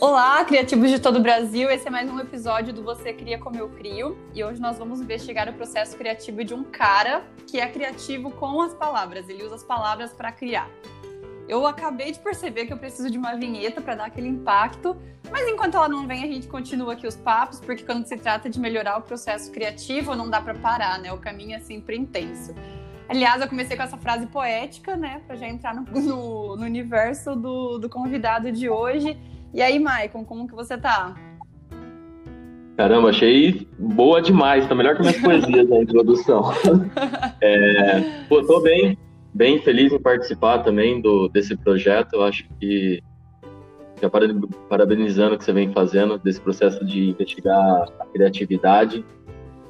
Olá, criativos de todo o Brasil. Esse é mais um episódio do Você Cria Como Eu Crio. E hoje nós vamos investigar o processo criativo de um cara que é criativo com as palavras. Ele usa as palavras para criar. Eu acabei de perceber que eu preciso de uma vinheta para dar aquele impacto, mas enquanto ela não vem, a gente continua aqui os papos, porque quando se trata de melhorar o processo criativo, não dá para parar, né? O caminho é sempre intenso. Aliás, eu comecei com essa frase poética, né, para já entrar no, no, no universo do, do, convidado de hoje. E aí, Maicon, como que você tá? Caramba, achei boa demais, tá melhor que minhas poesias na introdução. É, pô, tô bem, bem feliz em participar também do, desse projeto. Eu acho que já parabenizando o que você vem fazendo desse processo de investigar a criatividade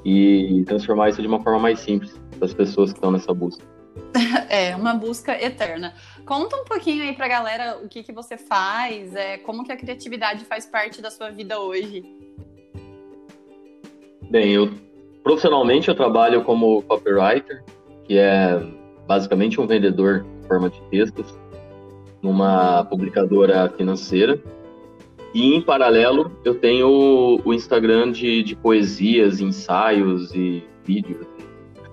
e transformar isso de uma forma mais simples para as pessoas que estão nessa busca. É, uma busca eterna. Conta um pouquinho aí para a galera o que, que você faz, é, como que a criatividade faz parte da sua vida hoje. Bem, eu profissionalmente eu trabalho como copywriter, que é basicamente um vendedor em forma de textos numa publicadora financeira. E em paralelo eu tenho o Instagram de, de poesias, ensaios e vídeos,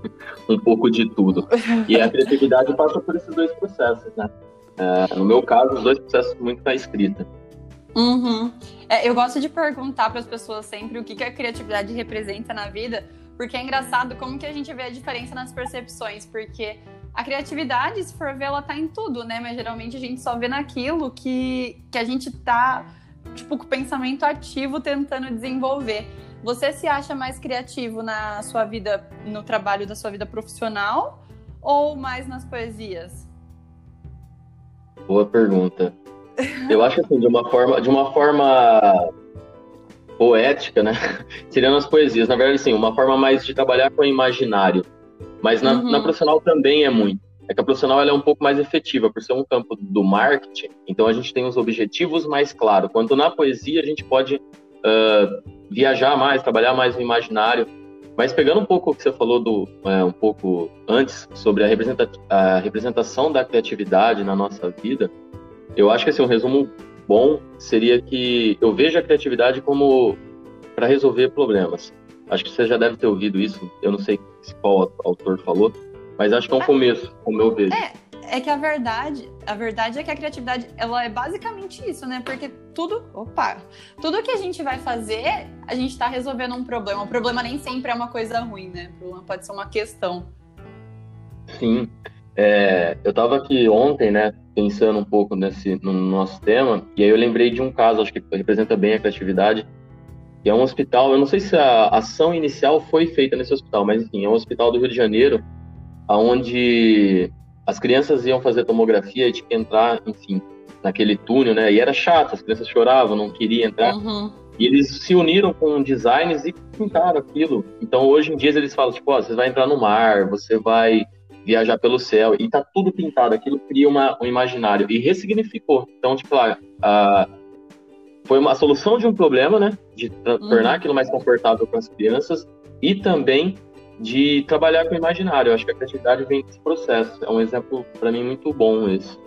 um pouco de tudo. E a criatividade passa por esses dois processos, né? É, no meu caso, os dois processos muito na escrita. Uhum. É, eu gosto de perguntar para as pessoas sempre o que, que a criatividade representa na vida, porque é engraçado como que a gente vê a diferença nas percepções, porque a criatividade, se for ver, ela tá em tudo, né? Mas geralmente a gente só vê naquilo que, que a gente tá, tipo, com o pensamento ativo tentando desenvolver. Você se acha mais criativo na sua vida, no trabalho da sua vida profissional ou mais nas poesias? Boa pergunta. Eu acho assim, de uma forma, de uma forma poética, né? Tirando as poesias, na verdade, sim, uma forma mais de trabalhar com o imaginário. Mas na, uhum. na profissional também é muito. É que a profissional ela é um pouco mais efetiva, por ser um campo do marketing, então a gente tem os objetivos mais claros. Quanto na poesia, a gente pode uh, viajar mais, trabalhar mais no imaginário. Mas pegando um pouco o que você falou do, é, um pouco antes sobre a, a representação da criatividade na nossa vida, eu acho que assim, um resumo bom seria que eu vejo a criatividade como para resolver problemas. Acho que você já deve ter ouvido isso, eu não sei qual autor falou, mas acho que é um começo, como eu vejo. É, é que a verdade, a verdade é que a criatividade, ela é basicamente isso, né? Porque tudo, opa, tudo que a gente vai fazer, a gente está resolvendo um problema. O problema nem sempre é uma coisa ruim, né? O problema pode ser uma questão. Sim. É, eu estava aqui ontem, né, pensando um pouco nesse, no nosso tema, e aí eu lembrei de um caso, acho que representa bem a criatividade, que é um hospital, eu não sei se a ação inicial foi feita nesse hospital, mas enfim, é um hospital do Rio de Janeiro, onde as crianças iam fazer tomografia e tinha que entrar, enfim, naquele túnel, né? E era chato, as crianças choravam, não queriam entrar. Uhum. E eles se uniram com designers e pintaram aquilo. Então, hoje em dia, eles falam, tipo, ó, você vai entrar no mar, você vai viajar pelo céu, e tá tudo pintado. Aquilo cria uma, um imaginário e ressignificou. Então, tipo, a, a foi uma solução de um problema, né? De tornar uhum. aquilo mais confortável para as crianças e também de trabalhar com o imaginário. Eu acho que a criatividade vem desse processo. É um exemplo para mim muito bom esse.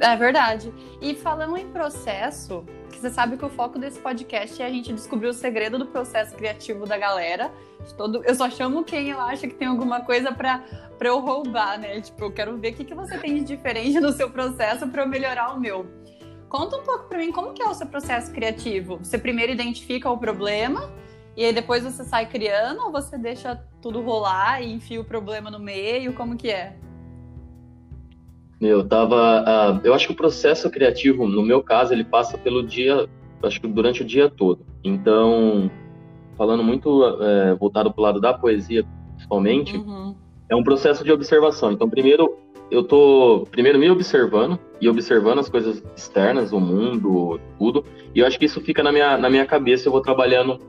É verdade. E falando em processo, você sabe que o foco desse podcast é a gente descobrir o segredo do processo criativo da galera. Todo, eu só chamo quem eu acho que tem alguma coisa para eu roubar, né? Tipo, eu quero ver o que, que você tem de diferente no seu processo para eu melhorar o meu. Conta um pouco para mim como que é o seu processo criativo. Você primeiro identifica o problema e aí depois você sai criando ou você deixa tudo rolar e enfia o problema no meio? Como que é? Eu tava, uh, eu acho que o processo criativo, no meu caso, ele passa pelo dia, acho que durante o dia todo. Então, falando muito uh, voltado para o lado da poesia, principalmente, uhum. é um processo de observação. Então, primeiro eu tô primeiro me observando e observando as coisas externas, o mundo, tudo. E eu acho que isso fica na minha, na minha cabeça. Eu vou trabalhando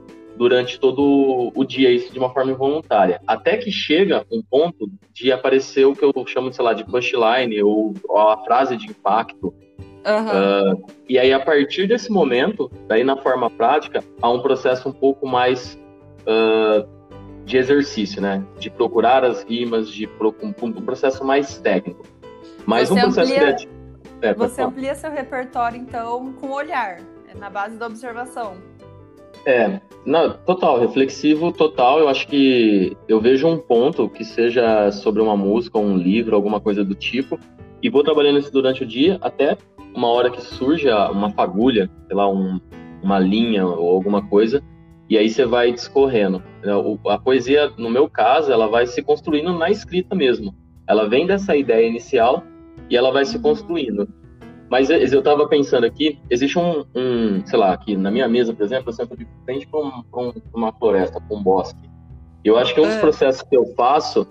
durante todo o dia isso de uma forma involuntária. Até que chega um ponto de aparecer o que eu chamo, sei lá, de punchline ou, ou a frase de impacto. Uhum. Uh, e aí, a partir desse momento, daí na forma prática, há um processo um pouco mais uh, de exercício, né? De procurar as rimas, de um, um processo mais técnico. Mas Você um processo amplia... criativo. É, você amplia seu repertório, então, com o olhar, é na base da observação. É, não, total, reflexivo total. Eu acho que eu vejo um ponto que seja sobre uma música, um livro, alguma coisa do tipo, e vou trabalhando isso durante o dia até uma hora que surge uma fagulha, sei lá, um, uma linha ou alguma coisa, e aí você vai discorrendo. A poesia, no meu caso, ela vai se construindo na escrita mesmo. Ela vem dessa ideia inicial e ela vai se construindo. Mas eu estava pensando aqui, existe um, um, sei lá, aqui na minha mesa, por exemplo, eu sento de frente para um, um, uma floresta, para um bosque. Eu acho que um dos é. processos que eu faço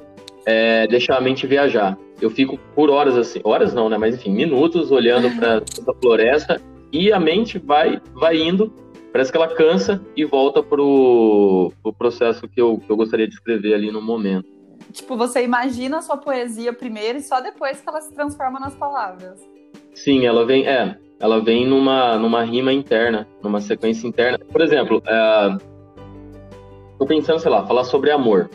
é deixar a mente viajar. Eu fico por horas assim, horas não, né? Mas enfim, minutos olhando para essa floresta e a mente vai, vai indo. Parece que ela cansa e volta pro, pro processo que eu, que eu gostaria de escrever ali no momento. Tipo, você imagina a sua poesia primeiro e só depois que ela se transforma nas palavras. Sim, ela vem, é, ela vem numa, numa rima interna, numa sequência interna. Por exemplo, é, tô pensando, sei lá, falar sobre amor.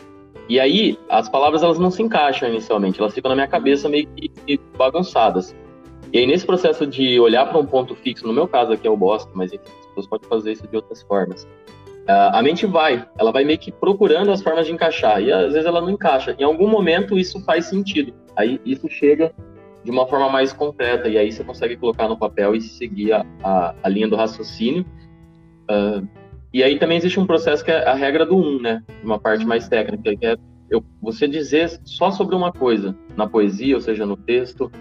E aí, as palavras elas não se encaixam inicialmente, elas ficam na minha cabeça meio que bagunçadas. E aí, nesse processo de olhar para um ponto fixo, no meu caso aqui é o bosque, mas enfim, as pessoas podem fazer isso de outras formas. Uh, a mente vai, ela vai meio que procurando as formas de encaixar, e às vezes ela não encaixa. Em algum momento isso faz sentido. Aí isso chega de uma forma mais concreta, e aí você consegue colocar no papel e seguir a, a, a linha do raciocínio. Uh, e aí também existe um processo que é a regra do um, né? Uma parte uhum. mais técnica, que é eu, você dizer só sobre uma coisa, na poesia, ou seja, no texto.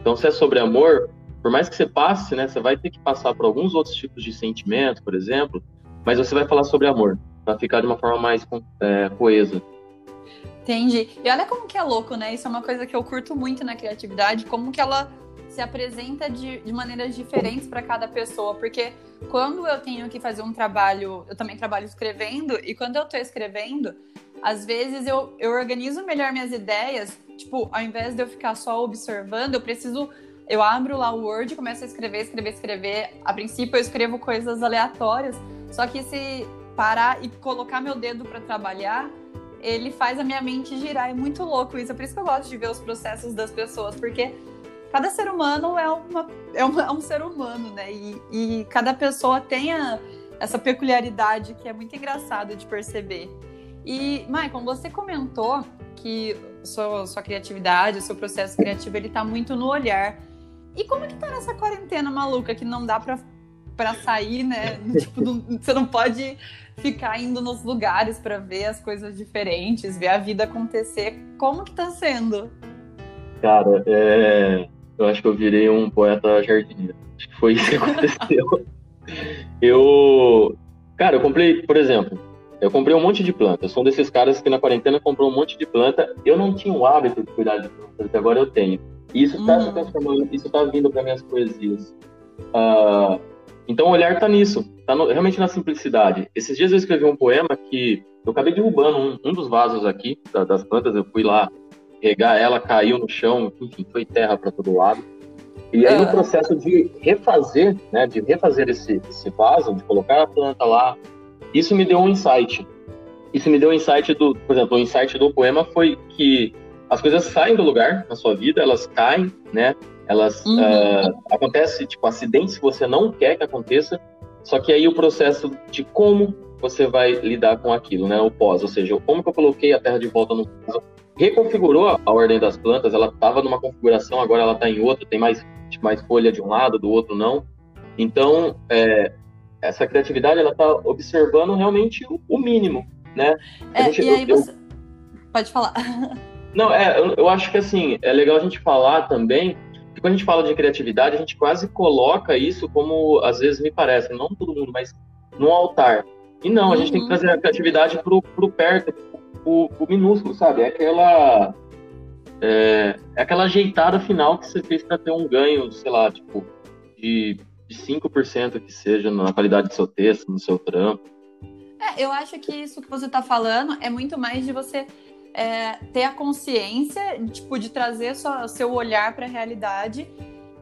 Então, se é sobre amor, por mais que você passe, né? Você vai ter que passar por alguns outros tipos de sentimento, por exemplo, mas você vai falar sobre amor, para ficar de uma forma mais é, coesa. Entendi. E olha como que é louco, né? Isso é uma coisa que eu curto muito na criatividade, como que ela se apresenta de, de maneiras diferentes para cada pessoa, porque quando eu tenho que fazer um trabalho, eu também trabalho escrevendo, e quando eu estou escrevendo, às vezes eu, eu organizo melhor minhas ideias, tipo, ao invés de eu ficar só observando, eu preciso. Eu abro lá o Word, começo a escrever, escrever, escrever. A princípio eu escrevo coisas aleatórias, só que se parar e colocar meu dedo para trabalhar, ele faz a minha mente girar. É muito louco isso. É por isso que eu gosto de ver os processos das pessoas, porque cada ser humano é, uma, é, uma, é um ser humano, né? E, e cada pessoa tem a, essa peculiaridade que é muito engraçado de perceber. E, Maicon, você comentou que sua, sua criatividade, o seu processo criativo, ele tá muito no olhar. E como que tá nessa quarentena maluca que não dá para sair, né? tipo, não, você não pode ficar indo nos lugares para ver as coisas diferentes, ver a vida acontecer. Como que tá sendo? Cara, é... eu acho que eu virei um poeta jardineiro. Acho que foi isso que aconteceu. eu, cara, eu comprei, por exemplo, eu comprei um monte de planta. Eu sou um desses caras que na quarentena comprou um monte de planta. Eu não tinha o hábito de cuidar de plantas, até agora eu tenho. E isso está hum. se transformando, isso está vindo para minhas poesias. Uh, então o olhar está nisso, está realmente na simplicidade. Esses dias eu escrevi um poema que eu acabei derrubando um, um dos vasos aqui da, das plantas, eu fui lá regar ela, caiu no chão, enfim, foi terra para todo lado. E aí, no ah. processo de refazer, né, de refazer esse, esse vaso, de colocar a planta lá, isso me deu um insight. Isso me deu um insight do, por exemplo, o insight do poema foi que as coisas saem do lugar na sua vida, elas caem, né? Elas uhum. uh, acontece tipo acidentes que você não quer que aconteça, só que aí o processo de como você vai lidar com aquilo, né? O pós, ou seja, como que eu coloquei a terra de volta no reconfigurou a ordem das plantas, ela estava numa configuração, agora ela está em outra, tem mais tipo, mais folha de um lado, do outro não. Então, é, essa criatividade ela está observando realmente o, o, mínimo, né? É, gente, e aí eu, você... Pode falar. Não, é, eu, eu acho que assim, é legal a gente falar também que quando a gente fala de criatividade, a gente quase coloca isso como, às vezes me parece, não todo mundo, mas no altar. E não, a gente tem que uhum. trazer a criatividade pro, pro perto, pro, pro minúsculo, sabe? É aquela. É, é aquela ajeitada final que você fez para ter um ganho, sei lá, tipo, de, de 5% que seja na qualidade do seu texto, no seu trampo. É, eu acho que isso que você está falando é muito mais de você é, ter a consciência, tipo, de trazer sua, seu olhar para a realidade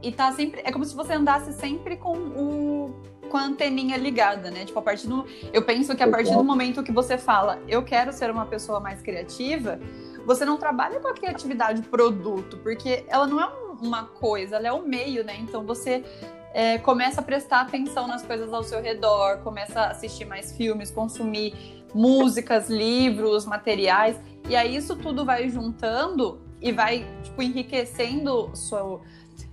e tá sempre. É como se você andasse sempre com o com a anteninha ligada, né? Tipo, a partir do. Eu penso que a partir do momento que você fala, eu quero ser uma pessoa mais criativa, você não trabalha com a criatividade produto, porque ela não é um, uma coisa, ela é o meio, né? Então você é, começa a prestar atenção nas coisas ao seu redor, começa a assistir mais filmes, consumir músicas, livros, materiais, e aí isso tudo vai juntando e vai tipo enriquecendo seu,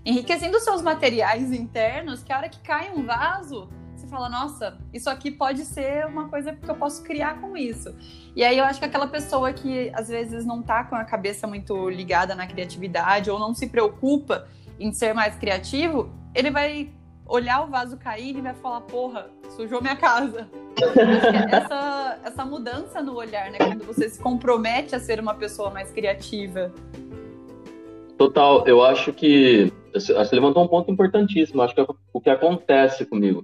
enriquecendo seus materiais internos, que a hora que cai um vaso, você fala, nossa, isso aqui pode ser uma coisa que eu posso criar com isso. E aí eu acho que aquela pessoa que às vezes não tá com a cabeça muito ligada na criatividade ou não se preocupa em ser mais criativo, ele vai olhar o vaso cair e vai falar, porra, sujou minha casa. essa, essa mudança no olhar, né? Quando você se compromete a ser uma pessoa mais criativa. Total, eu acho que você levantou um ponto importantíssimo. Acho que é o que acontece comigo.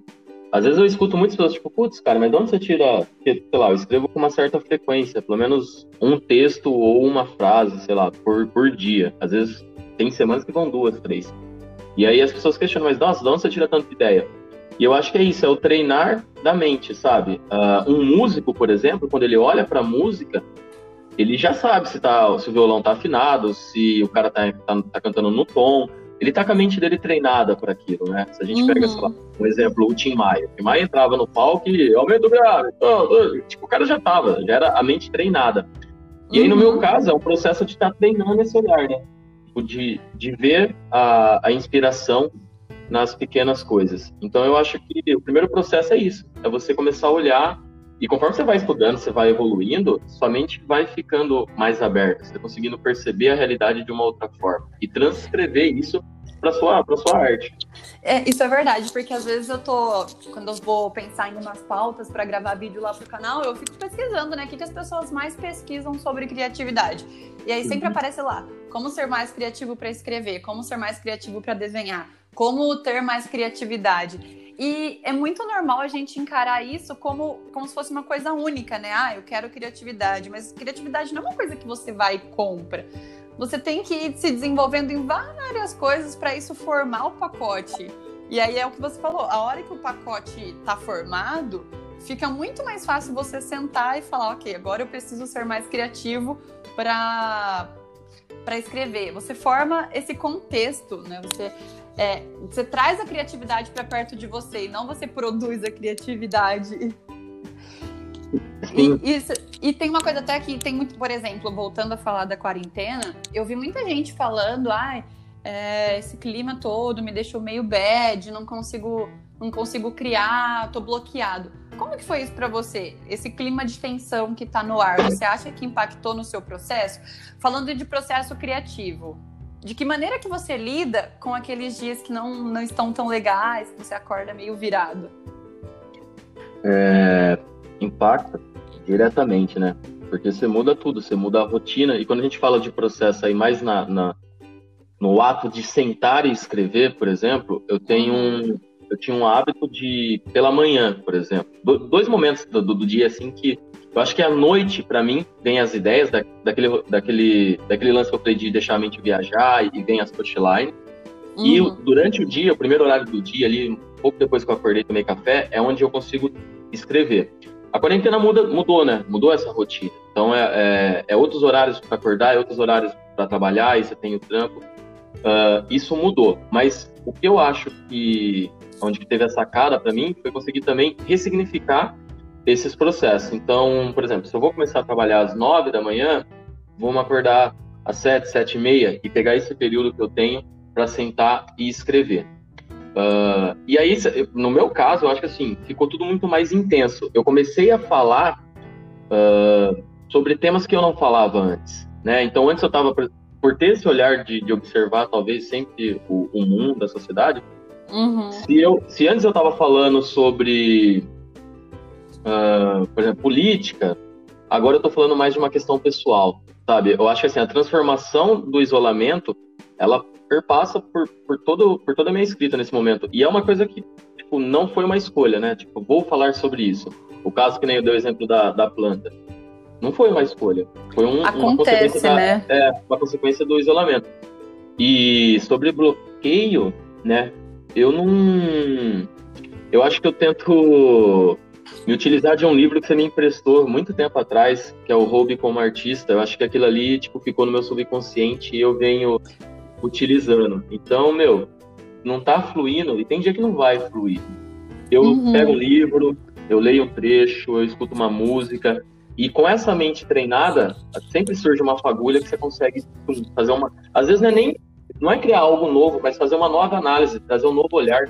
Às vezes eu escuto muitas pessoas, tipo, putz, cara, mas de onde você tira. Porque, sei lá, eu escrevo com uma certa frequência, pelo menos um texto ou uma frase, sei lá, por, por dia. Às vezes tem semanas que vão duas, três. E aí as pessoas questionam, mas nossa, de onde você tira tanta ideia? E eu acho que é isso, é o treinar da mente, sabe? Uh, um músico, por exemplo, quando ele olha para música, ele já sabe se, tá, se o violão tá afinado, se o cara tá, tá, tá cantando no tom. Ele tá com a mente dele treinada para aquilo, né? Se a gente uhum. pega, sei lá, um exemplo, o Tim Maia. O Tim Maia entrava no palco e aumenta o grave. Tipo, o cara já tava, já era a mente treinada. E uhum. aí, no meu uhum. caso, é um processo de estar tá treinando esse olhar, né? Tipo, de, de ver a, a inspiração nas pequenas coisas. Então eu acho que o primeiro processo é isso, é você começar a olhar e conforme você vai estudando, você vai evoluindo, sua mente vai ficando mais aberta, você tá conseguindo perceber a realidade de uma outra forma e transcrever isso para sua para sua arte. É, isso é verdade, porque às vezes eu tô quando eu vou pensar em umas pautas para gravar vídeo lá pro canal, eu fico pesquisando, né, o que, que as pessoas mais pesquisam sobre criatividade. E aí sempre uhum. aparece lá, como ser mais criativo para escrever, como ser mais criativo para desenhar, como ter mais criatividade. E é muito normal a gente encarar isso como, como se fosse uma coisa única, né? Ah, eu quero criatividade, mas criatividade não é uma coisa que você vai e compra. Você tem que ir se desenvolvendo em várias coisas para isso formar o pacote. E aí é o que você falou, a hora que o pacote está formado, fica muito mais fácil você sentar e falar, ok, agora eu preciso ser mais criativo para para escrever. Você forma esse contexto, né? Você é, você traz a criatividade para perto de você e não você produz a criatividade. E, isso, e tem uma coisa até que tem muito, por exemplo, voltando a falar da quarentena, eu vi muita gente falando, ai, é, esse clima todo me deixou meio bad, não consigo, não consigo criar, tô bloqueado. Como que foi isso para você? Esse clima de tensão que tá no ar, você acha que impactou no seu processo? Falando de processo criativo, de que maneira que você lida com aqueles dias que não, não estão tão legais, que você acorda meio virado? É, impacta diretamente, né? Porque você muda tudo, você muda a rotina. E quando a gente fala de processo aí mais na, na no ato de sentar e escrever, por exemplo, eu tenho um, eu tinha um hábito de pela manhã, por exemplo, dois momentos do, do dia assim que eu acho que à noite, para mim, vem as ideias da, daquele, daquele, daquele lance que eu falei de deixar a mente viajar e vem as touchlines. Uhum. E durante o dia, o primeiro horário do dia, ali, um pouco depois que eu acordei tomei café, é onde eu consigo escrever. A quarentena muda, mudou, né? Mudou essa rotina. Então, é, é, é outros horários para acordar, é outros horários para trabalhar, e você tem o trampo. Uh, isso mudou. Mas o que eu acho que, onde teve essa cara para mim, foi conseguir também ressignificar esses processos. Então, por exemplo, se eu vou começar a trabalhar às nove da manhã, vou me acordar às sete, sete e meia e pegar esse período que eu tenho para sentar e escrever. Uh, e aí, no meu caso, eu acho que assim, ficou tudo muito mais intenso. Eu comecei a falar uh, sobre temas que eu não falava antes, né? Então, antes eu estava, por ter esse olhar de, de observar, talvez, sempre o, o mundo, a sociedade, uhum. se, eu, se antes eu estava falando sobre uh, por exemplo, política, agora eu estou falando mais de uma questão pessoal, sabe? Eu acho que assim, a transformação do isolamento, ela perpassa por, por, todo, por toda a minha escrita nesse momento. E é uma coisa que tipo, não foi uma escolha, né? Tipo, vou falar sobre isso. O caso que nem eu dei o exemplo da, da planta. Não foi uma escolha. Foi um, Acontece, uma consequência né? da, é, uma consequência do isolamento. E sobre bloqueio, né? Eu não. Eu acho que eu tento me utilizar de um livro que você me emprestou muito tempo atrás, que é o Hobby como Artista. Eu acho que aquilo ali, tipo, ficou no meu subconsciente e eu venho utilizando. Então, meu, não tá fluindo e tem dia que não vai fluir. Eu uhum. pego um livro, eu leio um trecho, eu escuto uma música e com essa mente treinada, sempre surge uma fagulha que você consegue fazer uma. Às vezes não é nem. Não é criar algo novo, mas fazer uma nova análise, trazer um novo olhar,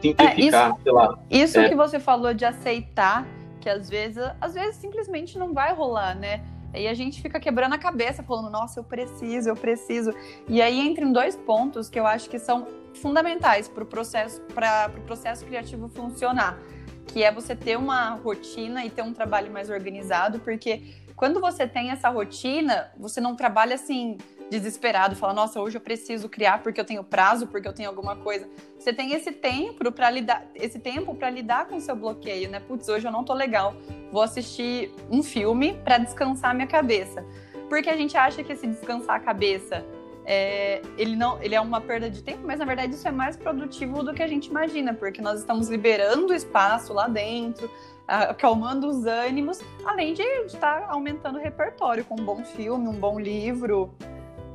simplificar, é, isso, sei lá. Isso é. que você falou de aceitar, que às vezes, às vezes simplesmente não vai rolar, né? E a gente fica quebrando a cabeça, falando, nossa, eu preciso, eu preciso. E aí entra em dois pontos que eu acho que são fundamentais para o processo, pro processo criativo funcionar. Que é você ter uma rotina e ter um trabalho mais organizado, porque quando você tem essa rotina, você não trabalha assim desesperado, fala, nossa, hoje eu preciso criar porque eu tenho prazo, porque eu tenho alguma coisa. Você tem esse tempo para lidar, esse tempo para lidar com o seu bloqueio, né? Putz, hoje eu não tô legal. Vou assistir um filme para descansar minha cabeça. Porque a gente acha que esse descansar a cabeça é, ele não, ele é uma perda de tempo, mas na verdade isso é mais produtivo do que a gente imagina, porque nós estamos liberando espaço lá dentro, acalmando os ânimos, além de estar aumentando o repertório com um bom filme, um bom livro.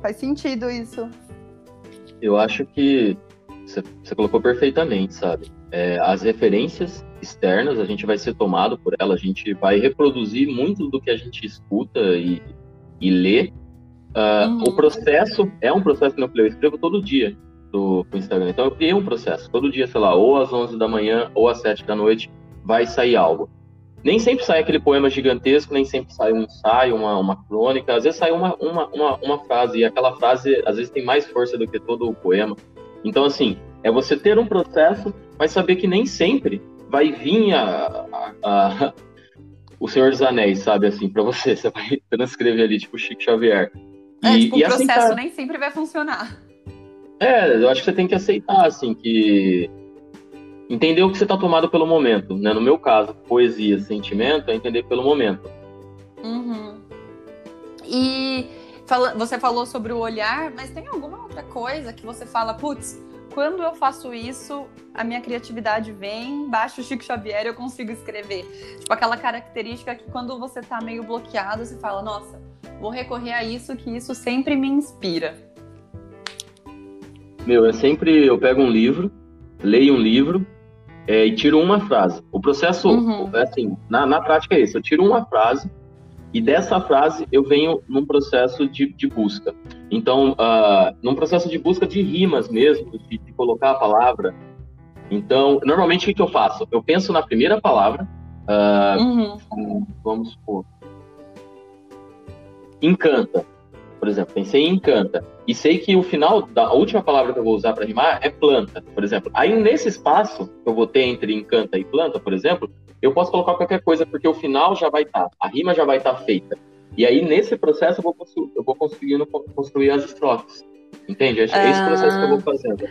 Faz sentido isso. Eu acho que você colocou perfeitamente, sabe? É, as referências externas, a gente vai ser tomado por elas, a gente vai reproduzir muito do que a gente escuta e, e lê. Uh, uhum. O processo é um processo que eu falei, eu escrevo todo dia do, do Instagram. Então eu criei um processo. Todo dia, sei lá, ou às 11 da manhã ou às 7 da noite vai sair algo nem sempre sai aquele poema gigantesco, nem sempre sai um ensaio, uma, uma crônica, às vezes sai uma, uma, uma, uma frase, e aquela frase às vezes tem mais força do que todo o poema. Então, assim, é você ter um processo, mas saber que nem sempre vai vir a, a, a o Senhor dos Anéis, sabe, assim, para você. Você vai transcrever ali, tipo Chico Xavier. É, e, tipo, o processo aceitar. nem sempre vai funcionar. É, eu acho que você tem que aceitar, assim, que entender o que você está tomado pelo momento, né? No meu caso, poesia, sentimento, é entender pelo momento. Uhum. E fala, você falou sobre o olhar, mas tem alguma outra coisa que você fala, putz, quando eu faço isso, a minha criatividade vem, baixo o Chico Xavier eu consigo escrever. Tipo, aquela característica que quando você tá meio bloqueado, você fala, nossa, vou recorrer a isso, que isso sempre me inspira. Meu, é sempre, eu pego um livro, leio um livro, é, e tiro uma frase. O processo, uhum. assim, na, na prática é esse: eu tiro uma frase e dessa frase eu venho num processo de, de busca. Então, uh, num processo de busca de rimas mesmo, de, de, colocar a palavra. Então, normalmente o que, que eu faço? Eu penso na primeira palavra, uh, uhum. vamos supor, encanta por exemplo, pensei em encanta e sei que o final da última palavra que eu vou usar para rimar é planta, por exemplo. Aí nesse espaço que eu vou ter entre encanta e planta, por exemplo, eu posso colocar qualquer coisa porque o final já vai estar, tá, a rima já vai estar tá feita. E aí nesse processo eu vou, eu vou conseguindo construir as estrofes. Entende? É esse ah... processo que eu vou fazendo.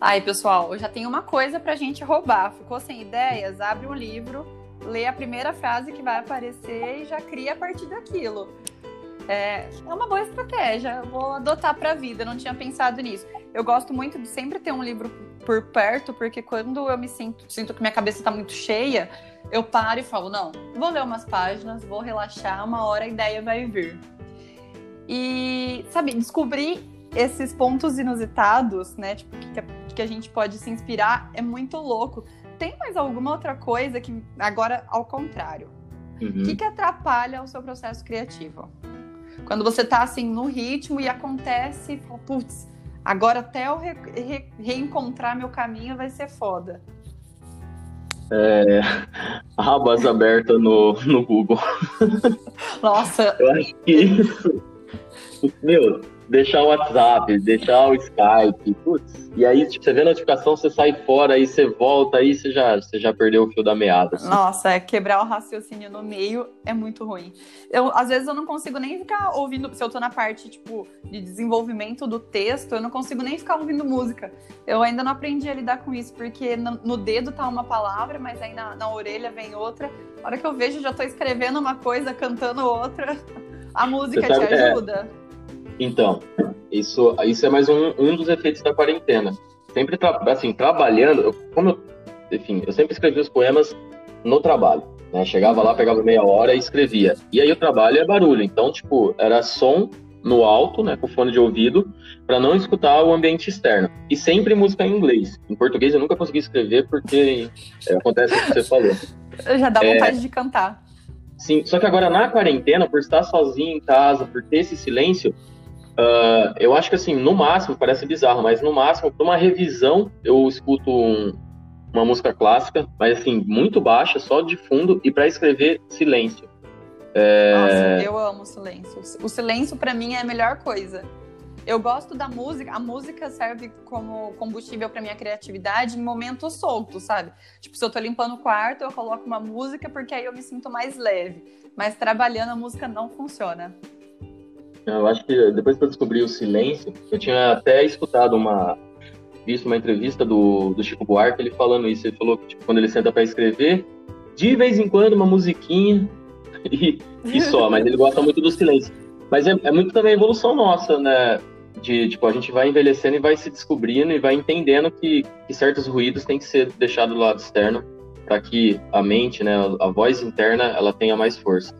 Aí, pessoal, eu já tenho uma coisa pra gente roubar. Ficou sem ideias? Abre um livro, lê a primeira frase que vai aparecer e já cria a partir daquilo. É, é uma boa estratégia, eu vou adotar para a vida, não tinha pensado nisso. Eu gosto muito de sempre ter um livro por perto, porque quando eu me sinto, sinto que minha cabeça está muito cheia, eu paro e falo, não, vou ler umas páginas, vou relaxar, uma hora a ideia vai vir. E, sabe, descobrir esses pontos inusitados, né, tipo, que, que a gente pode se inspirar, é muito louco. Tem mais alguma outra coisa que, agora, ao contrário, o uhum. que, que atrapalha o seu processo criativo? Quando você tá assim no ritmo e acontece, putz, agora até eu re re reencontrar meu caminho vai ser foda. É, abas abertas no, no Google. Nossa. Eu acho que isso. Meu, deixar o WhatsApp, deixar o Skype, putz. E aí, tipo, você vê a notificação, você sai fora, aí você volta, aí você já, você já perdeu o fio da meada. Assim. Nossa, é, quebrar o raciocínio no meio é muito ruim. Eu, às vezes eu não consigo nem ficar ouvindo, se eu tô na parte, tipo, de desenvolvimento do texto, eu não consigo nem ficar ouvindo música. Eu ainda não aprendi a lidar com isso, porque no, no dedo tá uma palavra, mas aí na, na orelha vem outra. A hora que eu vejo, já tô escrevendo uma coisa, cantando outra. A música sabe, te é, ajuda? É então, isso, isso é mais um, um dos efeitos da quarentena. Sempre, tra assim, trabalhando, eu, como eu, enfim, eu sempre escrevi os poemas no trabalho. Né? Chegava lá, pegava meia hora e escrevia. E aí o trabalho é barulho, então, tipo, era som no alto, né, com fone de ouvido, para não escutar o ambiente externo. E sempre música em inglês. Em português eu nunca consegui escrever porque é, acontece o que você falou. Já dá vontade é, de cantar. Sim, só que agora na quarentena, por estar sozinho em casa, por ter esse silêncio, uh, eu acho que assim, no máximo, parece bizarro, mas no máximo, para uma revisão, eu escuto um, uma música clássica, mas assim, muito baixa, só de fundo, e para escrever, silêncio. É... Nossa, eu amo silêncio. O silêncio para mim é a melhor coisa. Eu gosto da música, a música serve como combustível para minha criatividade em momentos soltos, sabe? Tipo, se eu tô limpando o quarto, eu coloco uma música porque aí eu me sinto mais leve. Mas trabalhando a música não funciona. Eu acho que depois que eu descobri o silêncio, eu tinha até escutado uma visto uma entrevista do, do Chico Buarque ele falando isso. Ele falou que tipo, quando ele senta para escrever, de vez em quando uma musiquinha e, e só, mas ele gosta muito do silêncio. Mas é, é muito também a evolução nossa, né? De, tipo, a gente vai envelhecendo e vai se descobrindo e vai entendendo que, que certos ruídos têm que ser deixados do lado externo para que a mente, né, a voz interna, ela tenha mais força.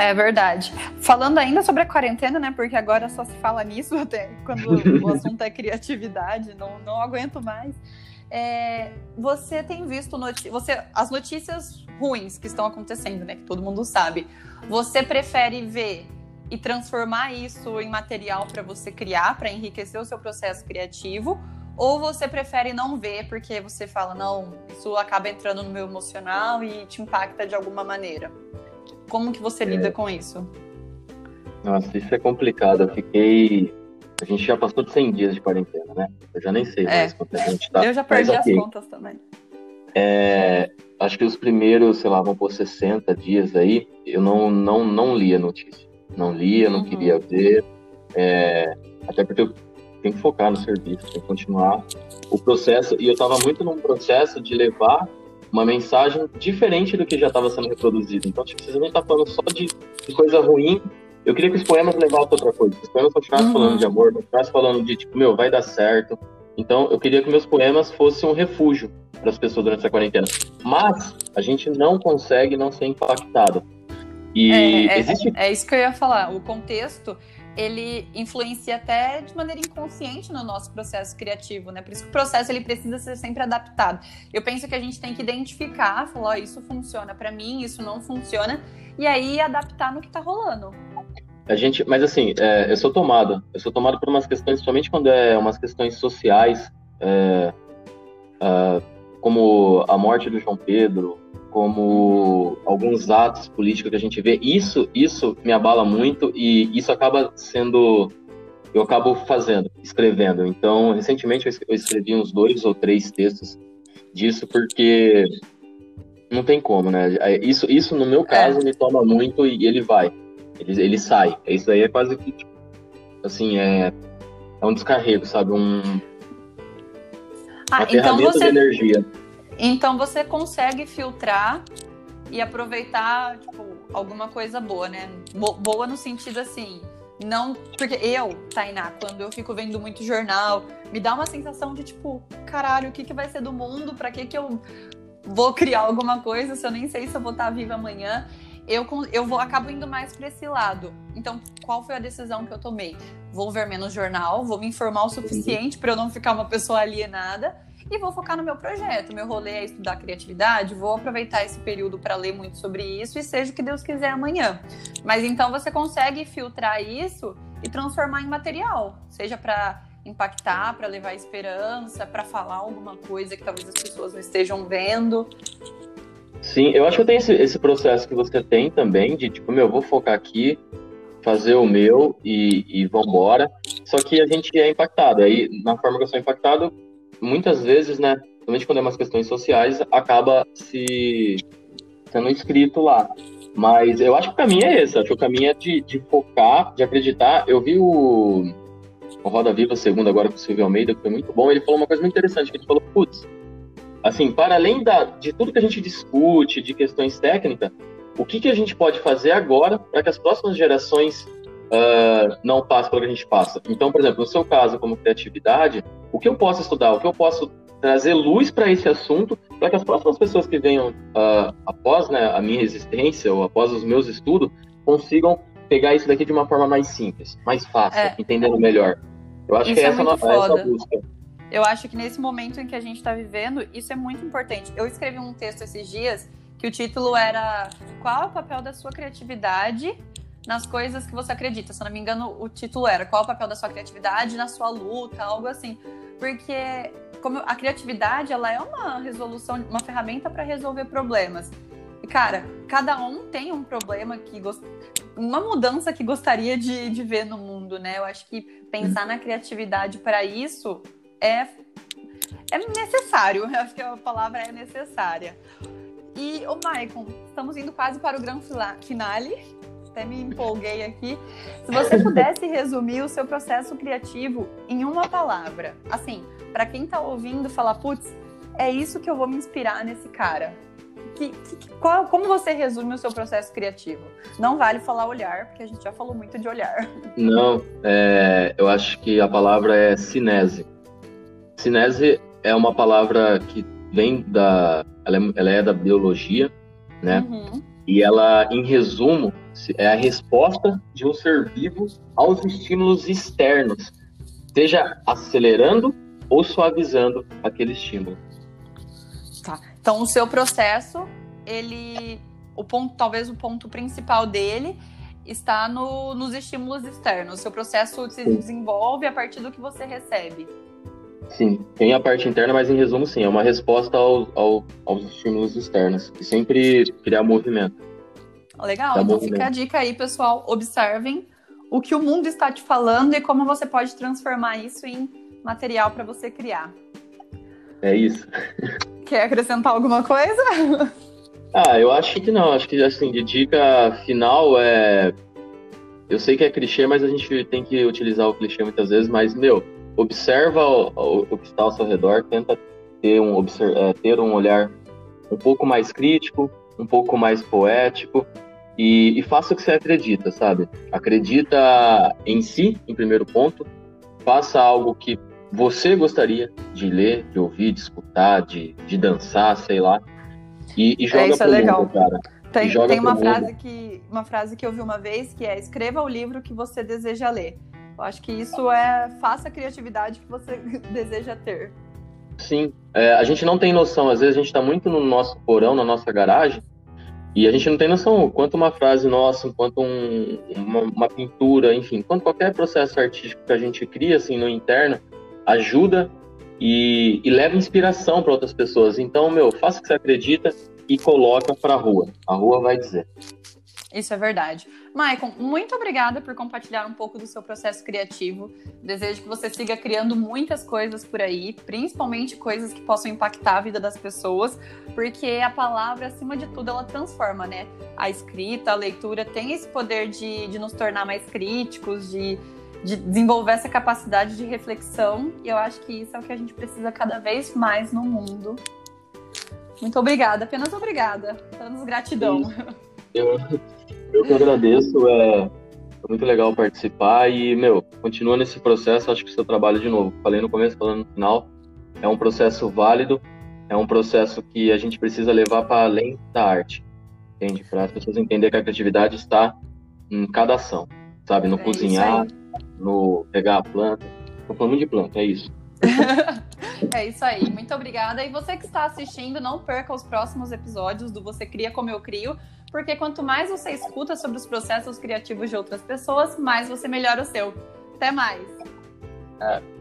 É verdade. Falando ainda sobre a quarentena, né? Porque agora só se fala nisso até quando o assunto é criatividade, não, não aguento mais. É, você tem visto você, as notícias ruins que estão acontecendo, né? Que todo mundo sabe. Você prefere ver e transformar isso em material para você criar, para enriquecer o seu processo criativo? Ou você prefere não ver porque você fala, não, isso acaba entrando no meu emocional e te impacta de alguma maneira? Como que você é. lida com isso? Nossa, isso é complicado. Eu fiquei a gente já passou de 100 dias de quarentena, né? Eu já nem sei é. mais quanto a gente tá. Eu já perdi as contas também. É, acho que os primeiros, sei lá, vão por 60 dias aí, eu não, não, não lia notícia. Não lia, não uhum. queria ver. É, até porque eu tenho que focar no serviço, tenho que continuar o processo. E eu estava muito num processo de levar uma mensagem diferente do que já estava sendo reproduzido. Então, tipo, vocês não estão falando só de, de coisa ruim eu queria que os poemas levassem outra coisa. Os poemas continuassem uhum. falando de amor, continuassem falando de, tipo, meu, vai dar certo. Então, eu queria que meus poemas fossem um refúgio para as pessoas durante essa quarentena. Mas, a gente não consegue não ser impactado. E é, é, existe... é isso que eu ia falar. O contexto, ele influencia até de maneira inconsciente no nosso processo criativo, né? Por isso que o processo ele precisa ser sempre adaptado. Eu penso que a gente tem que identificar, falar, isso funciona para mim, isso não funciona, e aí adaptar no que tá rolando. A gente, mas assim, é, eu sou tomado. Eu sou tomado por umas questões, somente quando é umas questões sociais, é, é, como a morte do João Pedro, como alguns atos políticos que a gente vê. Isso, isso me abala muito e isso acaba sendo, eu acabo fazendo, escrevendo. Então, recentemente eu escrevi uns dois ou três textos disso porque não tem como, né? Isso, isso no meu caso, é. me toma muito e ele vai. Ele, ele sai. Isso aí é quase que, tipo, assim, é, é um descarrego, sabe? Um, ah, uma então ferramenta você, de energia. Então você consegue filtrar e aproveitar, tipo, alguma coisa boa, né? Boa no sentido assim, não. Porque eu, Tainá, quando eu fico vendo muito jornal, me dá uma sensação de tipo, caralho, o que, que vai ser do mundo? Pra que, que eu vou criar alguma coisa se eu nem sei se eu vou estar viva amanhã? eu, eu vou acabo indo mais para esse lado. Então, qual foi a decisão que eu tomei? Vou ver menos jornal, vou me informar o suficiente para eu não ficar uma pessoa alienada e vou focar no meu projeto. Meu rolê é estudar criatividade, vou aproveitar esse período para ler muito sobre isso e seja o que Deus quiser amanhã. Mas então você consegue filtrar isso e transformar em material, seja para impactar, para levar esperança, para falar alguma coisa que talvez as pessoas não estejam vendo. Sim, eu acho que tenho esse, esse processo que você tem também, de tipo, meu, vou focar aqui, fazer o meu e, e vambora. Só que a gente é impactado. Aí, na forma que eu sou impactado, muitas vezes, né, principalmente quando é umas questões sociais, acaba se sendo escrito lá. Mas eu acho que o caminho é esse, acho que o caminho é de, de focar, de acreditar. Eu vi o, o Roda Viva segundo agora com o Silvio Almeida, que foi muito bom, ele falou uma coisa muito interessante, que ele falou, putz, assim, para além da, de tudo que a gente discute, de questões técnicas, o que, que a gente pode fazer agora para que as próximas gerações uh, não passem pelo que a gente passa? Então, por exemplo, no seu caso, como criatividade, o que eu posso estudar, o que eu posso trazer luz para esse assunto, para que as próximas pessoas que venham uh, após né, a minha existência ou após os meus estudos consigam pegar isso daqui de uma forma mais simples, mais fácil, é. entendendo melhor. Eu acho isso que é essa, é essa busca. Eu acho que nesse momento em que a gente está vivendo, isso é muito importante. Eu escrevi um texto esses dias que o título era Qual é o papel da sua criatividade nas coisas que você acredita? Se eu não me engano, o título era Qual é o papel da sua criatividade na sua luta, algo assim. Porque como a criatividade, ela é uma resolução, uma ferramenta para resolver problemas. E, cara, cada um tem um problema que gost... uma mudança que gostaria de, de ver no mundo, né? Eu acho que pensar na criatividade para isso é, é necessário. Eu acho que a palavra é necessária. E, o Maicon, estamos indo quase para o grande finale. Até me empolguei aqui. Se você pudesse resumir o seu processo criativo em uma palavra, assim, para quem está ouvindo falar, putz, é isso que eu vou me inspirar nesse cara. Que, que, qual, como você resume o seu processo criativo? Não vale falar olhar, porque a gente já falou muito de olhar. Não, é, eu acho que a palavra é cinese. Cinese é uma palavra que vem da. Ela é, ela é da biologia, né? Uhum. E ela, em resumo, é a resposta de um ser vivo aos estímulos externos, seja acelerando ou suavizando aquele estímulo. Tá. Então, o seu processo, ele. O ponto, talvez o ponto principal dele está no, nos estímulos externos. O seu processo se desenvolve a partir do que você recebe. Sim, tem a parte interna, mas em resumo, sim, é uma resposta ao, ao, aos estímulos externos e sempre criar movimento. Legal, então movimento. fica a dica aí, pessoal. Observem o que o mundo está te falando e como você pode transformar isso em material para você criar. É isso. Quer acrescentar alguma coisa? Ah, eu acho que não. Acho que assim, de dica final é. Eu sei que é clichê, mas a gente tem que utilizar o clichê muitas vezes, mas, meu, observa o, o, que está ao seu redor, tenta ter um, é, ter um olhar um pouco mais crítico, um pouco mais poético e, e, faça o que você acredita, sabe? Acredita em si, em primeiro ponto, faça algo que você gostaria de ler, de ouvir, de escutar, de, de dançar, sei lá, e, e joga é, isso é legal. Mundo, cara. Tem, tem uma frase que uma frase que eu vi uma vez que é escreva o livro que você deseja ler. Eu acho que isso é faça a criatividade que você deseja ter. Sim, é, a gente não tem noção, às vezes a gente está muito no nosso porão, na nossa garagem, e a gente não tem noção quanto uma frase nossa, quanto um, uma, uma, pintura, enfim, quanto qualquer processo artístico que a gente cria assim no interno ajuda e, e leva inspiração para outras pessoas. Então, meu, faça o que você acredita e coloca para a rua. A rua vai dizer. Isso é verdade. Maicon, muito obrigada por compartilhar um pouco do seu processo criativo. Desejo que você siga criando muitas coisas por aí, principalmente coisas que possam impactar a vida das pessoas, porque a palavra, acima de tudo, ela transforma, né? A escrita, a leitura tem esse poder de, de nos tornar mais críticos, de, de desenvolver essa capacidade de reflexão, e eu acho que isso é o que a gente precisa cada vez mais no mundo. Muito obrigada, apenas obrigada. Apenas gratidão. Eu, eu que agradeço, é, muito legal participar e, meu, continua nesse processo, acho que o seu trabalho, de novo, falei no começo, falando no final, é um processo válido, é um processo que a gente precisa levar para além da arte, entende? Para as pessoas entenderem que a criatividade está em cada ação, sabe? No é cozinhar, no pegar a planta. Tô falando de planta, é isso. é isso aí, muito obrigada. E você que está assistindo, não perca os próximos episódios do Você Cria Como Eu Crio porque quanto mais você escuta sobre os processos criativos de outras pessoas, mais você melhora o seu. Até mais! É.